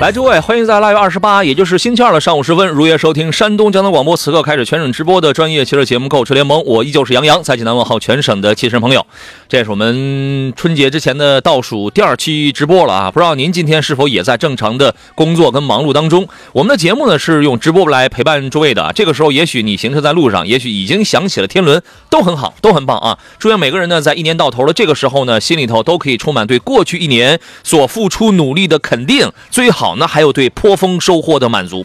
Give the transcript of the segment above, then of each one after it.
来，诸位，欢迎在腊月二十八，也就是星期二的上午时分，如约收听山东交通广播此刻开始全省直播的专业汽车节目《购车联盟》，我依旧是杨洋，在济南问候全省的汽车朋友。这是我们春节之前的倒数第二期直播了啊！不知道您今天是否也在正常的工作跟忙碌当中？我们的节目呢是用直播来陪伴诸位的。这个时候，也许你行车在路上，也许已经响起了天伦，都很好，都很棒啊！祝愿每个人呢，在一年到头的这个时候呢，心里头都可以充满对过去一年所付出努力的肯定，最好那还有对颇丰收获的满足。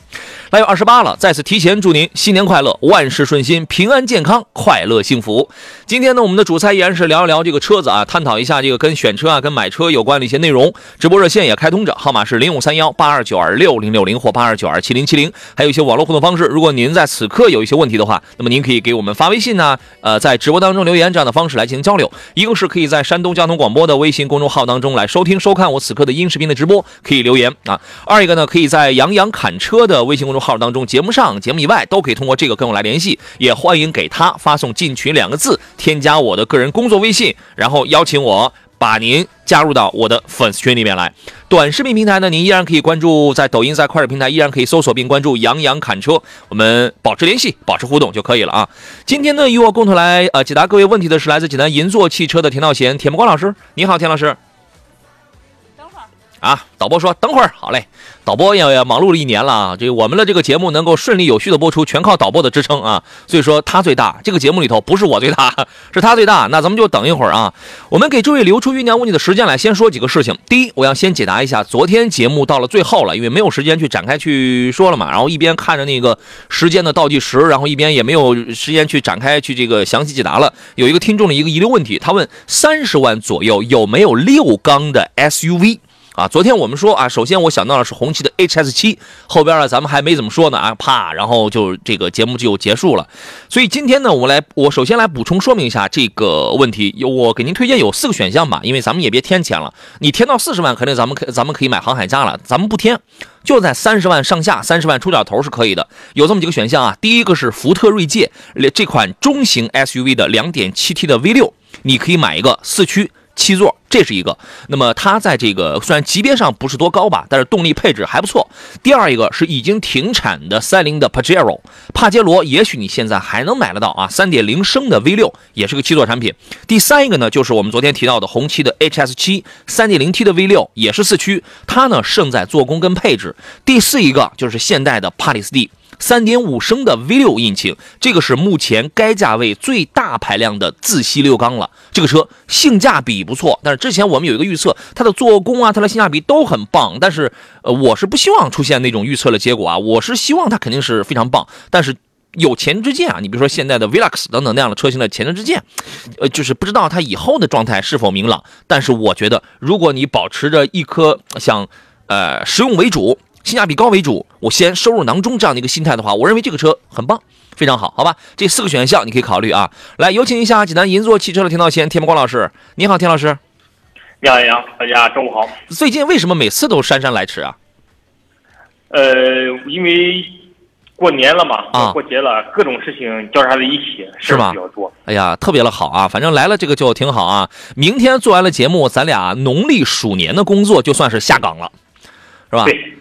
腊月二十八了，再次提前祝您新年快乐，万事顺心，平安健康，快乐幸福。今天呢，我们的主菜依然是聊一聊这个车子啊，探讨一下这个跟选车啊、跟买车有关的一些内容。直播热线也开通着，号码是零五三幺八二九二六零六零或八二九二七零七零，还有一些网络互动方式。如果您在此刻有一些问题的话，那么您可以给我们发微信呢、呃，在直播当中留言这样的方式来进行交流。一个是可以在山东交通广播的微信公众号当中来收听收看我此刻的音视频的直播，可以留言啊。二一个呢，可以在杨洋侃车的微信公众号号当中，节目上、节目以外都可以通过这个跟我来联系，也欢迎给他发送“进群”两个字，添加我的个人工作微信，然后邀请我把您加入到我的粉丝群里面来。短视频平台呢，您依然可以关注，在抖音、在快手平台依然可以搜索并关注“杨洋侃车”，我们保持联系，保持互动就可以了啊。今天呢，与我共同来呃解答各位问题的是来自济南银座汽车的田道贤、田木光老师，你好，田老师。啊，导播说等会儿，好嘞。导播也也忙碌了一年了啊，这我们的这个节目能够顺利有序的播出，全靠导播的支撑啊。所以说他最大，这个节目里头不是我最大，是他最大。那咱们就等一会儿啊，我们给诸位留出酝酿问题的时间来，先说几个事情。第一，我要先解答一下昨天节目到了最后了，因为没有时间去展开去说了嘛。然后一边看着那个时间的倒计时，然后一边也没有时间去展开去这个详细解答了。有一个听众的一个遗留问题，他问三十万左右有没有六缸的 SUV？啊，昨天我们说啊，首先我想到的是红旗的 HS 七，后边呢咱们还没怎么说呢啊，啪，然后就这个节目就结束了。所以今天呢，我来我首先来补充说明一下这个问题，有我给您推荐有四个选项吧，因为咱们也别添钱了，你添到四十万，肯定咱们可咱们可以买航海家了，咱们不添，就在三十万上下，三十万出点头是可以的。有这么几个选项啊，第一个是福特锐界这款中型 SUV 的 2.7T 的 V6，你可以买一个四驱。七座，这是一个。那么它在这个虽然级别上不是多高吧，但是动力配置还不错。第二一个是已经停产的三菱的 Pajero，帕杰罗，也许你现在还能买得到啊，三点零升的 V 六也是个七座产品。第三一个呢，就是我们昨天提到的红旗的 HS 七，三点零 T 的 V 六也是四驱，它呢胜在做工跟配置。第四一个就是现代的帕里斯蒂。三点五升的 V 六引擎，这个是目前该价位最大排量的自吸六缸了。这个车性价比不错，但是之前我们有一个预测，它的做工啊，它的性价比都很棒。但是，呃，我是不希望出现那种预测的结果啊，我是希望它肯定是非常棒。但是有前车之鉴啊，你比如说现在的 Velux 等等那样的车型的前车之鉴，呃，就是不知道它以后的状态是否明朗。但是我觉得，如果你保持着一颗想，呃，实用为主。性价比高为主，我先收入囊中这样的一个心态的话，我认为这个车很棒，非常好，好吧？这四个选项你可以考虑啊。来，有请一下济南银座汽车的田道先、田木光老师，你好，田老师。你好，杨，大家中午好。最近为什么每次都姗姗来迟啊？呃，因为过年了嘛，啊过节了，各种事情交叉在一起，是吧比较多。哎呀，特别的好啊，反正来了这个就挺好啊。明天做完了节目，咱俩农历鼠年的工作就算是下岗了，是吧？对，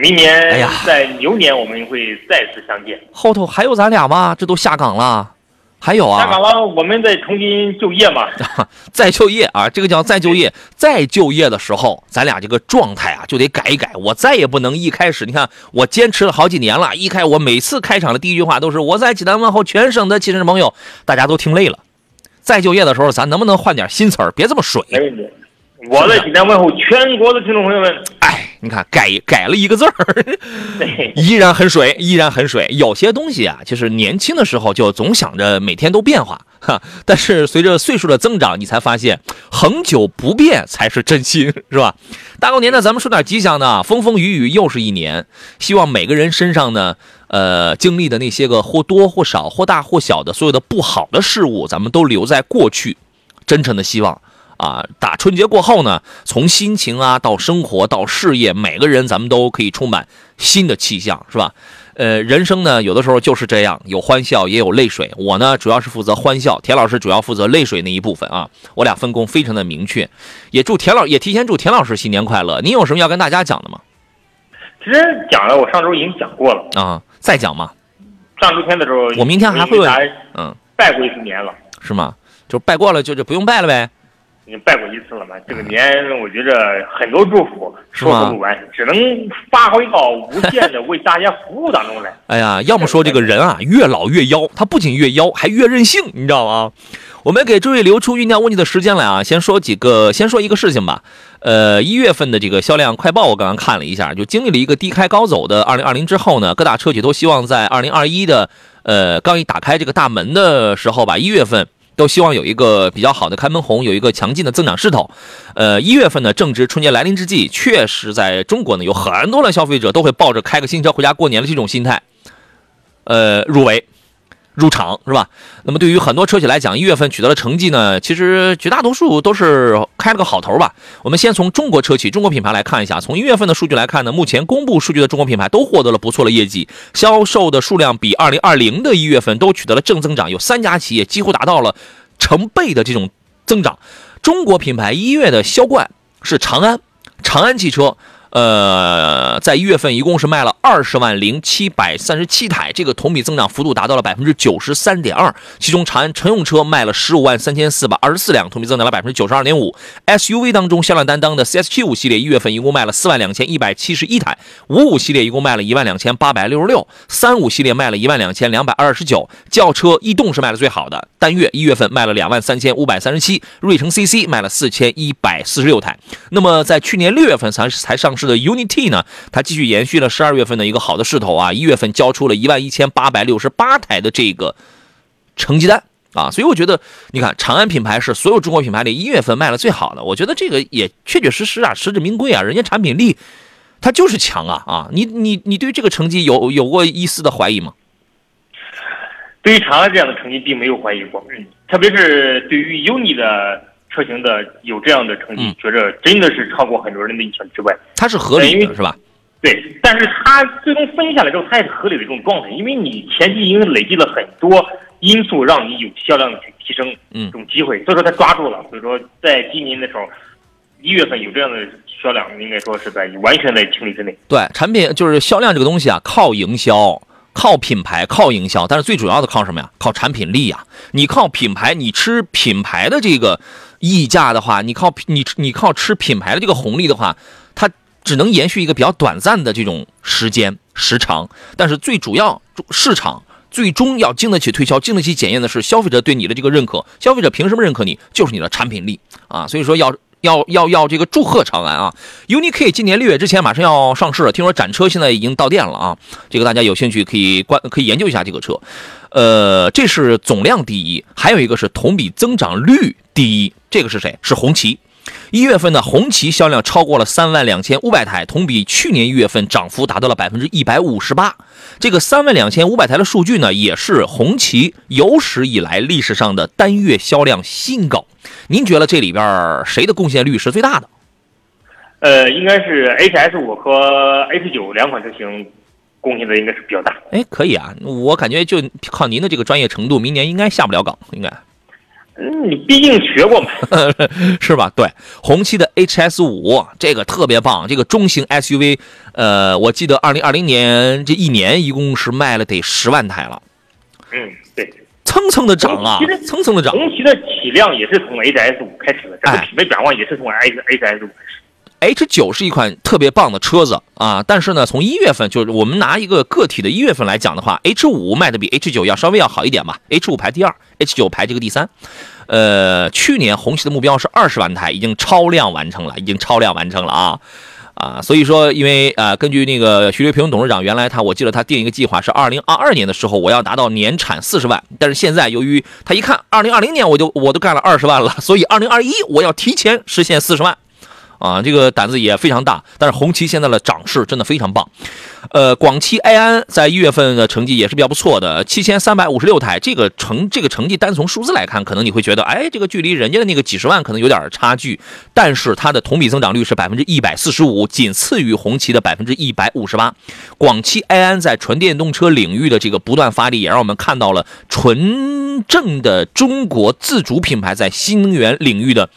明年哎呀在牛年我们会再次相见。后头还有咱俩吗？这都下岗了，还有啊？下岗了，我们再重新就业嘛。再就业啊，这个叫再就业。再就业的时候，咱俩这个状态啊就得改一改。我再也不能一开始，你看我坚持了好几年了，一开我每次开场的第一句话都是我在济南问候全省的汽车朋友，大家都听累了。再就业的时候，咱能不能换点新词儿？别这么水。没问题。我在济南问候全国的听众朋友们，哎，你看改改了一个字儿，对，依然很水，依然很水。有些东西啊，就是年轻的时候就总想着每天都变化，哈，但是随着岁数的增长，你才发现恒久不变才是真心，是吧？大过年的，咱们说点吉祥的，风风雨雨又是一年，希望每个人身上呢，呃，经历的那些个或多或少、或大或小的所有的不好的事物，咱们都留在过去。真诚的希望啊，打春节过后呢，从心情啊到生活到事业，每个人咱们都可以充满新的气象，是吧？呃，人生呢，有的时候就是这样，有欢笑也有泪水。我呢，主要是负责欢笑，田老师主要负责泪水那一部分啊。我俩分工非常的明确，也祝田老也提前祝田老师新年快乐。您有什么要跟大家讲的吗？其实讲了，我上周已经讲过了。啊，再讲吗？上周天的时候，我明天还会给大家嗯，拜过一次年了，是吗？就拜过了就就不用拜了呗。已经拜过一次了嘛。这个年，我觉着很多祝福说不完，只能发挥到无限的为大家服务当中来。哎呀，要么说这个人啊，越老越妖，他不仅越妖，还越任性，你知道吗？我们给诸位留出酝酿问题的时间来啊，先说几个，先说一个事情吧。呃，一月份的这个销量快报，我刚刚看了一下，就经历了一个低开高走的二零二零之后呢，各大车企都希望在二零二一的呃刚一打开这个大门的时候吧，一月份。都希望有一个比较好的开门红，有一个强劲的增长势头。呃，一月份呢，正值春节来临之际，确实在中国呢，有很多的消费者都会抱着开个新车回家过年的这种心态，呃，入围。入场是吧？那么对于很多车企来讲，一月份取得的成绩呢，其实绝大多数都是开了个好头吧。我们先从中国车企、中国品牌来看一下。从一月份的数据来看呢，目前公布数据的中国品牌都获得了不错的业绩，销售的数量比二零二零的一月份都取得了正增长，有三家企业几乎达到了成倍的这种增长。中国品牌一月的销冠是长安，长安汽车。呃，在一月份一共是卖了二十万零七百三十七台，这个同比增长幅度达到了百分之九十三点二。其中，长安乘用车卖了十五万三千四百二十四辆，同比增长了百分之九十二点五。SUV 当中，销量担当的 CS 七五系列一月份一共卖了四万两千一百七十一台，五五系列一共卖了一万两千八百六十六，三五系列卖了一万两千两百二十九。轿车逸动是卖的最好的，单月一月份卖了两万三千五百三十七，瑞城 CC 卖了四千一百四十六台。那么，在去年六月份才才上市的 UNI-T 呢，它继续延续了十二月份的一个好的势头啊，一月份交出了一万一千八百六十八台的这个成绩单啊，所以我觉得，你看长安品牌是所有中国品牌里一月份卖了最好的，我觉得这个也确确实实啊，实至名归啊，人家产品力它就是强啊啊，你你你对这个成绩有有过一丝的怀疑吗？对于长安这样的成绩，并没有怀疑过。特别是对于 UNI 的车型的有这样的成绩，嗯觉着真的是超过很多人的意想之外。它是合理的，是吧？对，但是它最终分析下来之后，它也是合理的这种状态，因为你前期因为累积了很多因素，让你有销量去提升嗯这种机会，所以说它抓住了。所以说，在今年的时候，一月份有这样的销量，应该说是在完全在情理之内。对，产品就是销量这个东西啊，靠营销。靠品牌，靠营销，但是最主要的靠什么呀？靠产品力呀！你靠品牌，你吃品牌的这个溢价的话，你靠你你靠吃品牌的这个红利的话，它只能延续一个比较短暂的这种时间时长。但是最主要市场最终要经得起推销、经得起检验的是消费者对你的这个认可。消费者凭什么认可你？就是你的产品力啊！所以说要。要要要这个祝贺长安啊！UNI-K 今年六月之前马上要上市了，听说展车现在已经到店了啊！这个大家有兴趣可以关可以研究一下这个车。呃，这是总量第一，还有一个是同比增长率第一，这个是谁？是红旗。一月份呢，红旗销量超过了三万两千五百台，同比去年一月份涨幅达到了百分之一百五十八。这个三万两千五百台的数据呢，也是红旗有史以来历史上的单月销量新高。您觉得这里边谁的贡献率是最大的？呃，应该是 HS 五和 H 九两款车型贡献的应该是比较大。哎，可以啊，我感觉就靠您的这个专业程度，明年应该下不了岗，应该嗯，你毕竟学过嘛。是吧？对，红旗的 HS 五这个特别棒，这个中型 SUV，呃，我记得二零二零年这一年一共是卖了得十万台了，嗯，对。蹭蹭的涨啊，蹭蹭的涨。红旗的体量也是从 HS 五开始的，这个哎品牌转换也是从 H HS 五开始。H 九是一款特别棒的车子啊，但是呢，从一月份就是我们拿一个个体的一月份来讲的话，H 五卖的比 H 九要稍微要好一点吧，H 五排第二，H 九排这个第三。呃，去年红旗的目标是二十万台，已经超量完成了，已经超量完成了啊。啊，所以说，因为啊，根据那个徐瑞平董事长原来他，我记得他定一个计划是二零二二年的时候我要达到年产四十万，但是现在由于他一看二零二零年我就我都干了二十万了，所以二零二一我要提前实现四十万。啊，这个胆子也非常大，但是红旗现在的涨势真的非常棒。呃，广汽埃安在一月份的成绩也是比较不错的，七千三百五十六台，这个成这个成绩单从数字来看，可能你会觉得，哎，这个距离人家的那个几十万可能有点差距，但是它的同比增长率是百分之一百四十五，仅次于红旗的百分之一百五十八。广汽埃安在纯电动车领域的这个不断发力，也让我们看到了纯正的中国自主品牌在新能源领域的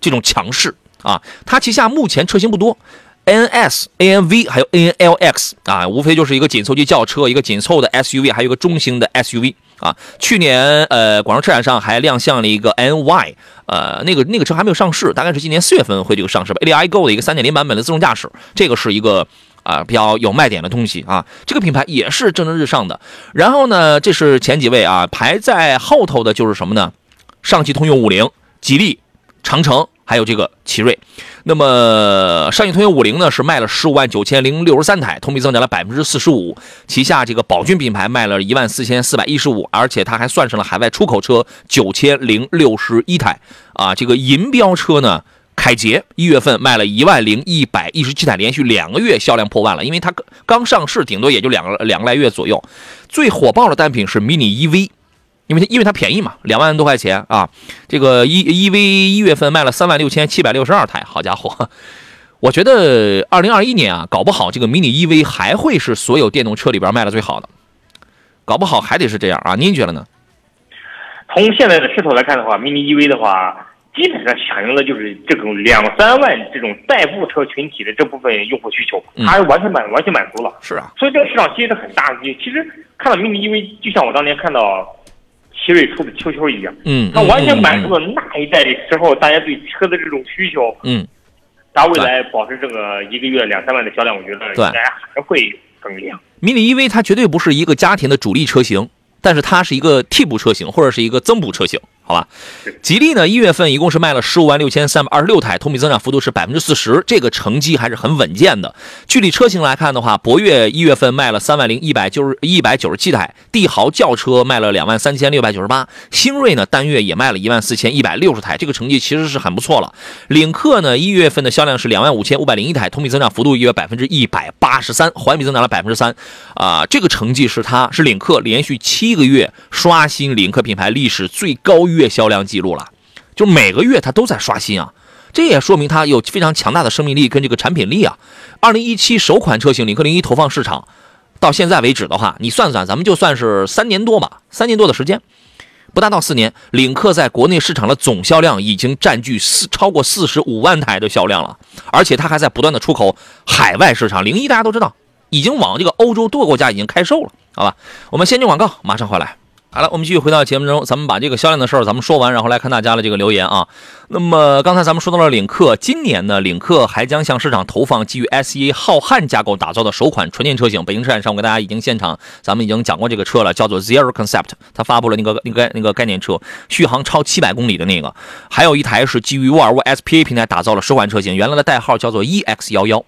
这种强势。啊，它旗下目前车型不多，NS、ANV 还有 ANLX 啊，无非就是一个紧凑级轿车，一个紧凑的 SUV，还有一个中型的 SUV 啊。去年呃，广州车展上还亮相了一个 NY，呃，那个那个车还没有上市，大概是今年四月份会这个上市吧。AI Go 的一个3.0版本的自动驾驶，这个是一个啊比较有卖点的东西啊。这个品牌也是蒸蒸日上的。然后呢，这是前几位啊，排在后头的就是什么呢？上汽通用五菱、吉利、长城。还有这个奇瑞，那么上汽通用五菱呢是卖了十五万九千零六十三台，同比增长了百分之四十五。旗下这个宝骏品牌卖了一万四千四百一十五，而且它还算上了海外出口车九千零六十一台。啊，这个银标车呢，凯捷一月份卖了一万零一百一十七台，连续两个月销量破万了，因为它刚刚上市，顶多也就两个两个来月左右。最火爆的单品是 mini EV。因为它因为它便宜嘛，两万多块钱啊，这个 E E V 一月份卖了三万六千七百六十二台，好家伙，我觉得二零二一年啊，搞不好这个 mini E V 还会是所有电动车里边卖的最好的，搞不好还得是这样啊，您觉得呢？从现在的势头来看的话，mini E V 的话，基本上响应了就是这种两三万这种代步车群体的这部分用户需求，它完全满完全满足了。是啊，所以这个市场其实是很大的。其实看到 mini E V，就像我当年看到。奇瑞出的秋秋一样，嗯，它完全满足了那一代的时候大家对车的这种需求，嗯，它未来保持这个一个月两三万的销量，我觉得应该还会增量。mini EV 它绝对不是一个家庭的主力车型，但是它是一个替补车型或者是一个增补车型。好吧，吉利呢，一月份一共是卖了十五万六千三百二十六台，同比增长幅度是百分之四十，这个成绩还是很稳健的。具体车型来看的话，博越一月份卖了三万零一百九十一百九十七台，帝豪轿车卖了两万三千六百九十八，星瑞呢单月也卖了一万四千一百六十台，这个成绩其实是很不错了。领克呢，一月份的销量是两万五千五百零一台，同比增长幅度约百分之一百八十三，环比增长了百分之三，啊，这个成绩是它是领克连续七个月刷新领克品牌历史最高月。销量记录了，就每个月它都在刷新啊，这也说明它有非常强大的生命力跟这个产品力啊。二零一七首款车型领克零一投放市场，到现在为止的话，你算算，咱们就算是三年多吧，三年多的时间，不大到四年，领克在国内市场的总销量已经占据四超过四十五万台的销量了，而且它还在不断的出口海外市场。零一大家都知道，已经往这个欧洲多个国家已经开售了，好吧？我们先进广告，马上回来。好了，我们继续回到节目中，咱们把这个销量的事儿咱们说完，然后来看大家的这个留言啊。那么刚才咱们说到了领克，今年呢，领克还将向市场投放基于 S1 浩瀚架构打造的首款纯电车型。北京车展上，我给大家已经现场，咱们已经讲过这个车了，叫做 Zero Concept，它发布了那个那个那个概念车，续航超七百公里的那个。还有一台是基于沃尔沃 SPA 平台打造了首款车型，原来的代号叫做 EX 幺幺。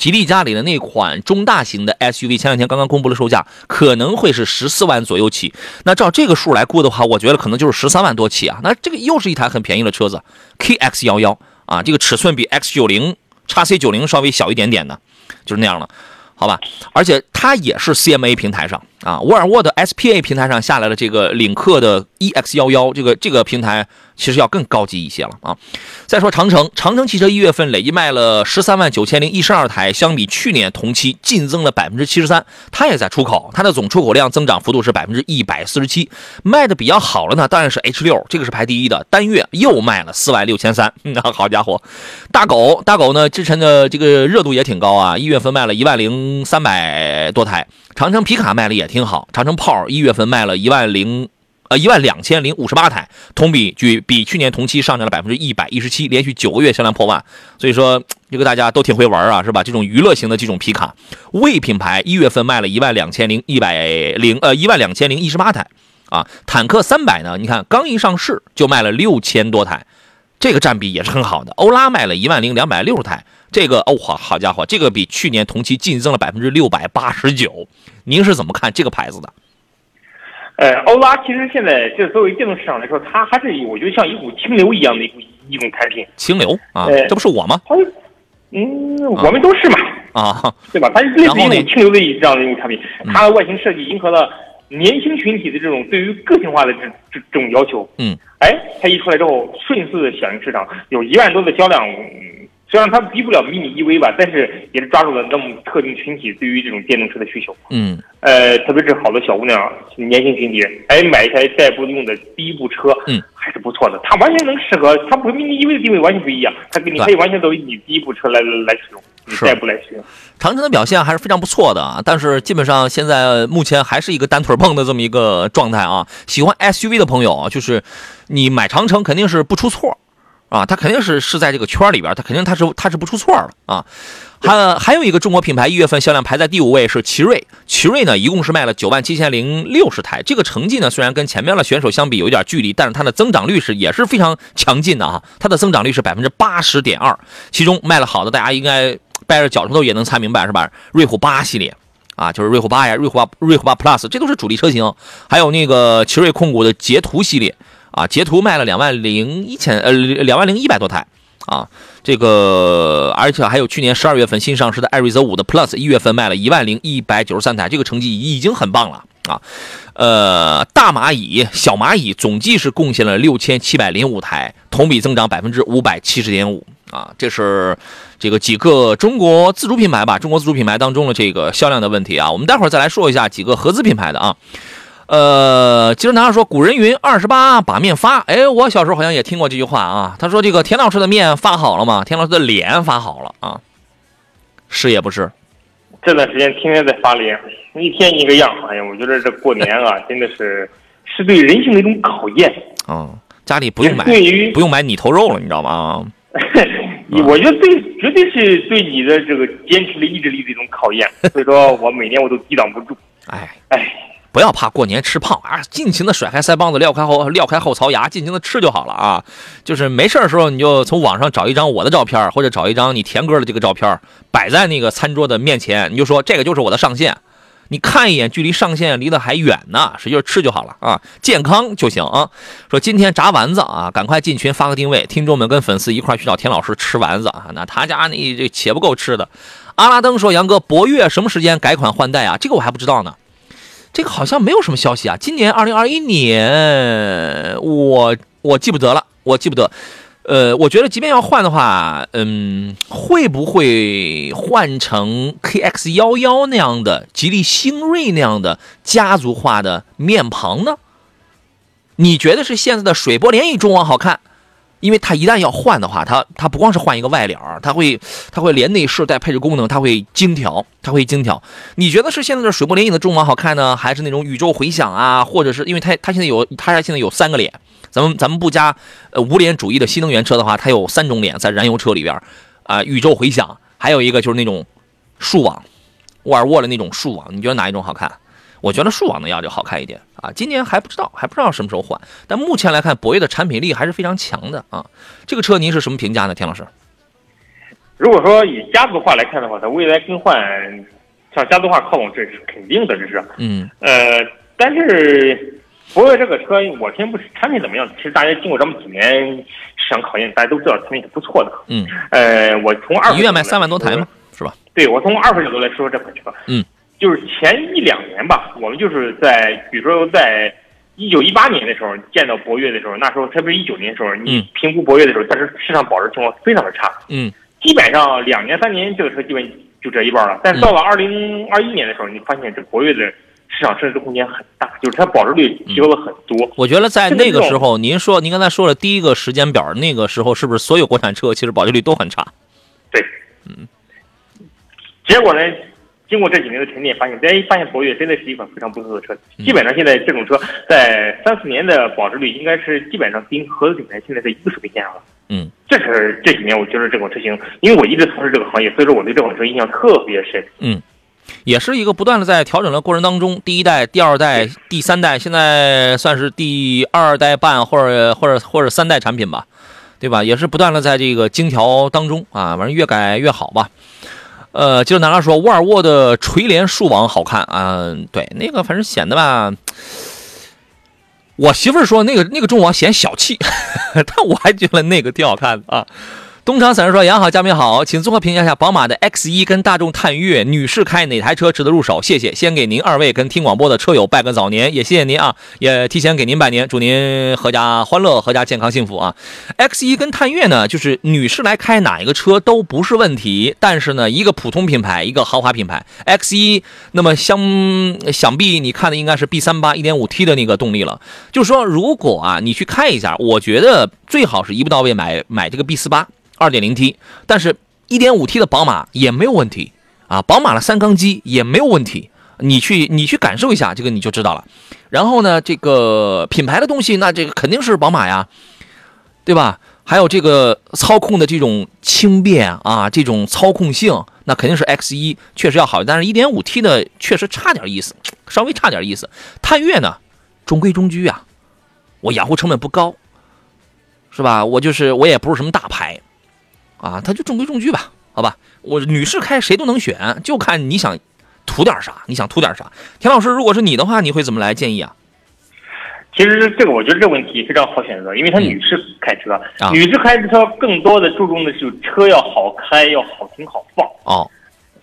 吉利家里的那款中大型的 SUV，前两天刚刚公布了售价，可能会是十四万左右起。那照这个数来估的话，我觉得可能就是十三万多起啊。那这个又是一台很便宜的车子，KX 幺幺啊，这个尺寸比 X 九零、x C 九零稍微小一点点的，就是那样了，好吧？而且它也是 CMA 平台上啊，沃尔沃的 SPA 平台上下来了这个领克的 EX 幺幺，这个这个平台。其实要更高级一些了啊！再说长城，长城汽车一月份累计卖了十三万九千零一十二台，相比去年同期净增了百分之七十三。它也在出口，它的总出口量增长幅度是百分之一百四十七。卖的比较好了呢，当然是 H 六，这个是排第一的，单月又卖了四万六千三。那 好家伙，大狗大狗呢，之前的这个热度也挺高啊，一月份卖了一万零三百多台。长城皮卡卖了也挺好，长城炮一月份卖了一万零。呃，一万两千零五十八台，同比距比去年同期上涨了百分之一百一十七，连续九个月销量破万。所以说，这个大家都挺会玩啊，是吧？这种娱乐型的这种皮卡，魏品牌一月份卖了一万两千零一百零呃一万两千零一十八台，啊，坦克三百呢，你看刚一上市就卖了六千多台，这个占比也是很好的。欧拉卖了一万零两百六十台，这个哦，好好家伙，这个比去年同期净增了百分之六百八十九。您是怎么看这个牌子的？呃，欧拉其实现在这作为电动市场来说，它还是我觉得像一股清流一样的一股一种产品。清流啊，呃这不是我吗？它，嗯，我们都是嘛，啊，对吧？它是类似于然后呢一种清流的这样的一种产品，嗯它的外形设计迎合了年轻群体的这种对于个性化的这这这种要求。嗯，哎，它一出来之后，迅速的响应市场，有一万多的销量。嗯虽然它比不了迷你 EV 吧，但是也是抓住了那么特定群体对于这种电动车的需求。嗯呃，特别是好多小姑娘、年轻群体，哎，买一台代步用的第一部车，嗯，还是不错的。它完全能适合，它不跟 mini EV 的定位完全不一样，它跟你可以完全作为你第一部车来来使用，你是代步来使用。长城的表现还是非常不错的啊，但是基本上现在目前还是一个单腿蹦的这么一个状态啊。喜欢 SUV 的朋友啊，就是你买长城肯定是不出错啊，它肯定是是在这个圈里边，它肯定它是它是不出错的啊。还还有一个中国品牌一月份销量排在第五位是奇瑞，奇瑞呢一共是卖了九万七千零六十台，这个成绩呢虽然跟前面的选手相比有一点距离，但是它的增长率是也是非常强劲的啊，它的增长率是百分之八十点二，其中卖了好的大家应该掰着脚趾头也能猜明白是吧？瑞虎八系列。啊，就是瑞虎八呀，瑞虎八、瑞虎八 Plus，这都是主力车型。还有那个奇瑞控股的捷途系列，啊，捷途卖了两万零一千呃两万零一百多台啊，这个而且还有去年十二月份新上市的艾瑞泽五的 Plus，一月份卖了一万零一百九十三台，这个成绩已经很棒了啊。呃，大蚂蚁、小蚂蚁总计是贡献了六千七百零五台，同比增长百分之五百七十点五啊，这是这个几个中国自主品牌吧，中国自主品牌当中的这个销量的问题啊。我们待会儿再来说一下几个合资品牌的啊。呃，吉正堂说古人云二十八把面发，哎，我小时候好像也听过这句话啊。他说这个田老师的面发好了吗？田老师的脸发好了啊？是也不是？这段时间天天在发脸，一天一个样。哎呀，我觉得这过年啊，真的是是对人性的一种考验。嗯，家里不用买对于不用买你头肉了，你知道吗？你 我觉得对，绝对是对你的这个坚持的意志力的一种考验。所以说我每年我都抵挡不住。哎，哎，不要怕过年吃胖啊，尽情的甩开腮帮子，撂开后撂开后槽牙，尽情的吃就好了啊。就是没事的时候，你就从网上找一张我的照片，或者找一张你田哥的这个照片，摆在那个餐桌的面前，你就说这个就是我的上限。你看一眼，距离上限离得还远呢，使劲吃就好了啊，健康就行啊。说今天炸丸子啊，赶快进群发个定位，听众们跟粉丝一块去找田老师吃丸子啊。那他家那这且不够吃的。阿拉登说：“杨哥，博越什么时间改款换代啊？这个我还不知道呢。这个好像没有什么消息啊。今年二零二一年，我我记不得了，我记不得。呃，我觉得即便要换的话，嗯，会不会换成 KX 幺幺那样的吉利星瑞那样的家族化的面庞呢？你觉得是现在的水波涟漪中网好看？因为它一旦要换的话，它它不光是换一个外脸儿，它会它会连内饰带配置功能，它会精调，它会精调。你觉得是现在的水墨涟漪的中网好看呢，还是那种宇宙回响啊？或者是因为它它现在有它现在有三个脸，咱们咱们不加呃无脸主义的新能源车的话，它有三种脸在燃油车里边啊、宇宙回响，还有一个就是那种竖网，沃尔沃的那种竖网，你觉得哪一种好看？我觉得竖网的要就好看一点啊。今年还不知道，还不知道什么时候换，但目前来看，博越的产品力还是非常强的啊。这个车您是什么评价呢，田老师？如果说以家族化来看的话，它未来更换向家族化靠拢，这是肯定的，这是。嗯呃，但是博越这个车，我先不产品怎么样，其实大家经过这么几年市场考验，大家都知道产品是不错的。嗯，呃，我从二一月卖三万多台嘛，是吧？对，我从二手角度来说说这款车。嗯，就是前一两年吧，我们就是在比如说在一九一八年的时候见到博越的时候，那时候特别是一九年的时候，你嗯评估博越的时候，但是市场保值情况非常的差，嗯基本上两年三年这个车基本就这一半了。但是到了二零二一年的时候，你发现这博越的市场升值空间很大，就是它保值率提高了很多。我觉得在那个时候，您说您刚才说了第一个时间表，那个时候是不是所有国产车其实保值率都很差？对，嗯。结果呢，经过这几年的沉淀，发现，哎，发现博越真的是一款非常不错的车。基本上现在这种车在三四年的保值率，应该是基本上跟合资品牌现在在一个水平线上了。嗯，这是这几年我觉得这款车型，因为我一直从事这个行业，所以说我对这款车印象特别深。嗯，也是一个不断的在调整的过程当中，第一代、第二代、第三代，现在算是第二代半或者或者或者三代产品吧。对吧？也是不断的在这个精调当中啊，反正越改越好吧。呃，接着男孩说，沃尔沃的垂帘竖网好看啊，对，那个反正显得吧。我媳妇儿说那个那个中网显小气，但我还觉得那个挺好看的啊。东厂散人说：“杨好，嘉宾好，请综合评价一下宝马的 X 一跟大众探岳，女士开哪台车值得入手？谢谢。先给您二位跟听广播的车友拜个早年，也谢谢您啊，也提前给您拜年，祝您阖家欢乐，阖家健康幸福啊。X 一跟探岳呢，就是女士来开哪一个车都不是问题，但是呢，一个普通品牌，一个豪华品牌，X 一，那么相想必你看的应该是 B 三八 1.5T 的那个动力了。就是说，如果啊你去开一下，我觉得最好是一步到位买买这个 B 四八。二点零 T，但是一点五 T 的宝马也没有问题啊，宝马的三缸机也没有问题，你去你去感受一下，这个你就知道了。然后呢，这个品牌的东西，那这个肯定是宝马呀，对吧？还有这个操控的这种轻便啊，这种操控性，那肯定是 X 一确实要好，但是一点五 T 的确实差点意思，稍微差点意思。探岳呢，中规中矩啊，我养护成本不高，是吧？我就是我也不是什么大牌。啊，它就中规中矩吧，好吧。我女士开谁都能选，就看你想图点啥，你想图点啥。田老师，如果是你的话，你会怎么来建议啊？其实这个我觉得这个问题非常好选择，因为她女士开车，啊女士开车更多的注重的是车要好开，要好停好放。哦，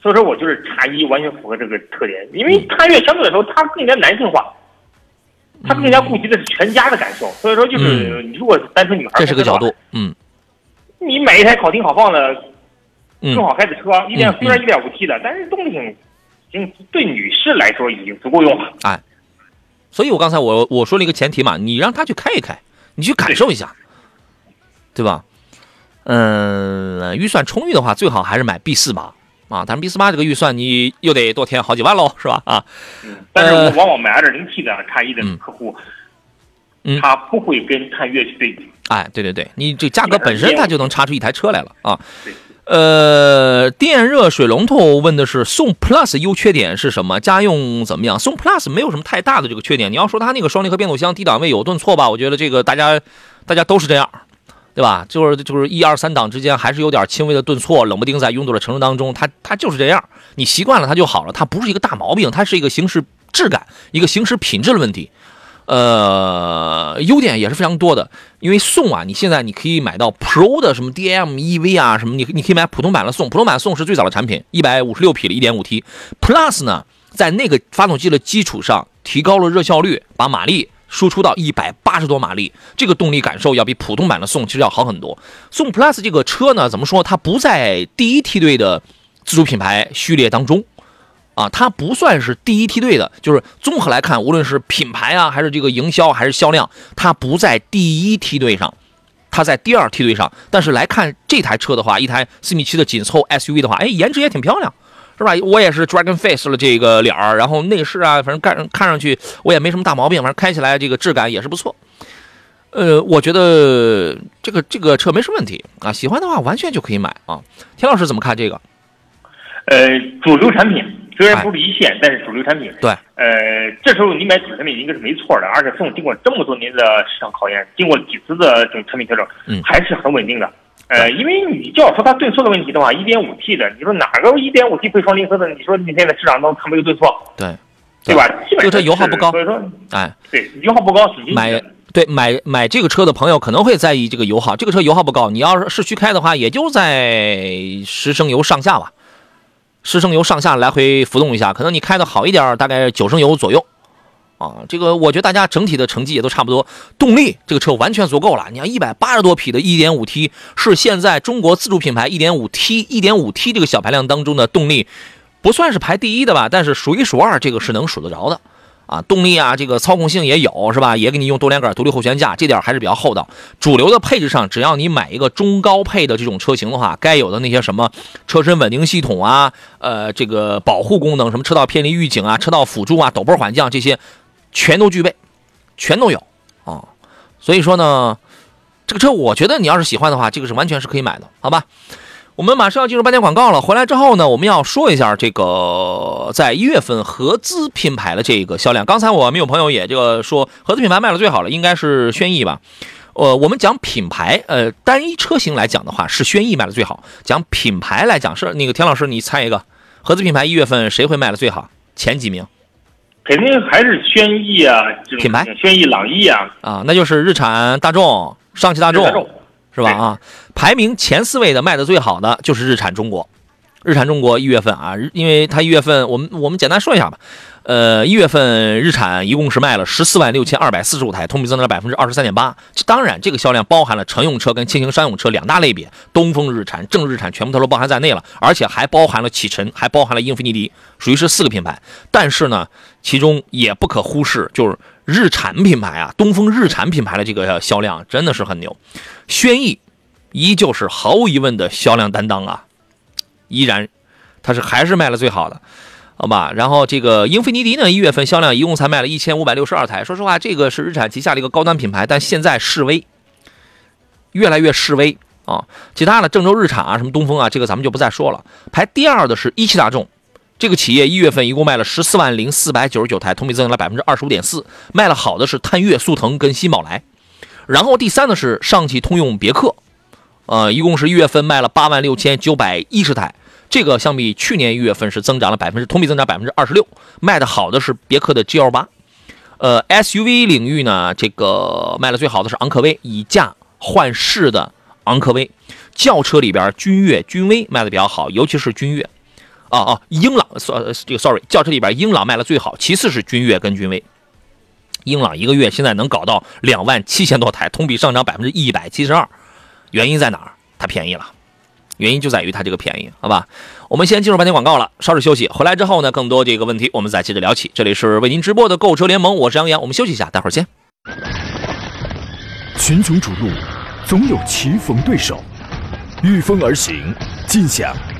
所以说我就是叉一完全符合这个特点，因为探岳相对来说它更加男性化，它更加顾及的是全家的感受。所以说就是你如果是单纯女孩，这是个角度，嗯你买一台考停好放的嗯更好开的车，一点嗯虽然一点五 T 的，但是动力性已经对女士来说已经足够用了。哎所以我刚才我我说了一个前提嘛，你让他去开一开，你去感受一下，对吧？嗯，预算充裕的话，最好还是买 B 四八啊，但是 B 四八这个预算你又得多添好几万喽，是吧？啊，但是我往往买二点零 T 的叉一的嗯客户，嗯他不会跟探岳去对比。哎，对对对，你这价格本身它就能差出一台车来了啊。呃，电热水龙头问的是宋 Plus 优缺点是什么？家用怎么样？宋 Plus 没有什么太大的这个缺点。你要说它那个双离合变速箱低档位有顿挫吧，我觉得这个大家大家都是这样，对吧？就是就是一二三档之间还是有点轻微的顿挫，冷不丁在拥堵的城市当中，它它就是这样。你习惯了它就好了，它不是一个大毛病，它是一个行驶质感、一个行驶品质的问题。呃，优点也是非常多的，因为宋啊，你现在你可以买到 Pro 的什么 DM EV 啊，什么你你可以买普通版的宋，普通版宋是最早的产品，一百五十六匹的 1.5T Plus 呢，在那个发动机的基础上提高了热效率，把马力输出到一百八十多马力，这个动力感受要比普通版的宋其实要好很多。宋 Plus 这个车呢，怎么说？它不在第一梯队的自主品牌序列当中。啊，它不算是第一梯队的，就是综合来看，无论是品牌啊，还是这个营销，还是销量，它不在第一梯队上，它在第二梯队上。但是来看这台车的话，一台四米七的紧凑 SUV 的话，哎，颜值也挺漂亮，是吧？我也是 Dragon Face 了这个脸儿，然后内饰啊，反正看看上去我也没什么大毛病，反正开起来这个质感也是不错。呃，我觉得这个这个车没什么问题啊，喜欢的话完全就可以买啊。田老师怎么看这个？呃，主流产品虽然不是一线，但是主流产品。对，呃，这时候你买主流产品应该是没错的，而且宋经过这么多年的市场考验，经过几次的这种产品调整，嗯还是很稳定的。呃，因为你就要说它对错的问题的话，一点五 T 的，你说哪个一点五 T 配双离合的？你说你现在市场当中它没有对错，对，对吧？基本上这个车油耗不高所以说哎，对油耗不高，买。对买买这个车的朋友可能会在意这个油耗，这个车油耗不高，你要是市区开的话，也就在十升油上下吧，十升油上下来回浮动一下，可能你开的好一点，大概九升油左右。啊，这个我觉得大家整体的成绩也都差不多，动力这个车完全足够了。你看一百八十多匹的 1.5T 是现在中国自主品牌 1.5T 1.5T 这个小排量当中的动力，不算是排第一的吧，但是数一数二，这个是能数得着的。啊，动力啊，这个操控性也有是吧？也给你用多连杆独立后悬架，这点还是比较厚道。主流的配置上，只要你买一个中高配的这种车型的话，该有的那些什么车身稳定系统啊，呃，这个保护功能，什么车道偏离预警啊、车道辅助啊、陡坡缓降这些，全都具备，全都有啊。所以说呢，这个车我觉得你要是喜欢的话，这个是完全是可以买的，好吧？我们马上要进入半点广告了，回来之后呢，我们要说一下这个在一月份合资品牌的这个销量。刚才我们有朋友也这个说合资品牌卖的最好了，应该是轩逸吧？呃，我们讲品牌，呃，单一车型来讲的话，是轩逸卖的最好。讲品牌来讲，是那个田老师，你猜一个合资品牌一月份谁会卖的最好？前几名肯定还是轩逸啊，品牌轩逸、朗逸啊，啊，那就是日产、大众、上汽，大众是吧？啊，排名前四位的卖的最好的就是日产中国。日产中国一月份啊，因为它一月份，我们我们简单说一下吧。呃，一月份日产一共是卖了十四万六千二百四十五台，同比增长百分之二十三点八。当然，这个销量包含了乘用车跟轻型商用车两大类别，东风日产、正日产全部都都包含在内了，而且还包含了启辰，还包含了英菲尼迪，属于是四个品牌。但是呢，其中也不可忽视，就是日产品牌啊，东风日产品牌的这个销量真的是很牛。轩逸依旧是毫无疑问的销量担当啊，依然它是还是卖了最好的。好吧，然后这个英菲尼迪呢，一月份销量一共才卖了一千五百六十二台。说实话，这个是日产旗下的一个高端品牌，但现在示威，越来越示威啊。其他的郑州日产啊，什么东风啊，这个咱们就不再说了。排第二的是一汽大众，这个企业一月份一共卖了十四万零四百九十九台，同比增长了百分之二十五点四。卖了好的是探岳、速腾跟新宝来。然后第三呢是上汽通用别克，呃，一共是一月份卖了八万六千九百一十台。这个相比去年一月份是增长了百分之同比增长百分之二十六，卖的好的是别克的 GL 八，呃 SUV 领域呢，这个卖的最好的是昂科威，以价换市的昂科威，轿车里边君越、君威卖的比较好，尤其是君越，啊啊英朗，呃这个 sorry，轿车里边英朗卖的最好，其次是君越跟君威，英朗一个月现在能搞到两万七千多台，同比上涨百分之一百七十二，原因在哪儿？它便宜了。原因就在于它这个便宜，好吧？我们先进入半天广告了，稍事休息。回来之后呢，更多这个问题我们再接着聊起。这里是为您直播的购车联盟，我是杨洋。我们休息一下，待会儿见。群雄逐鹿，总有棋逢对手，御风而行，尽享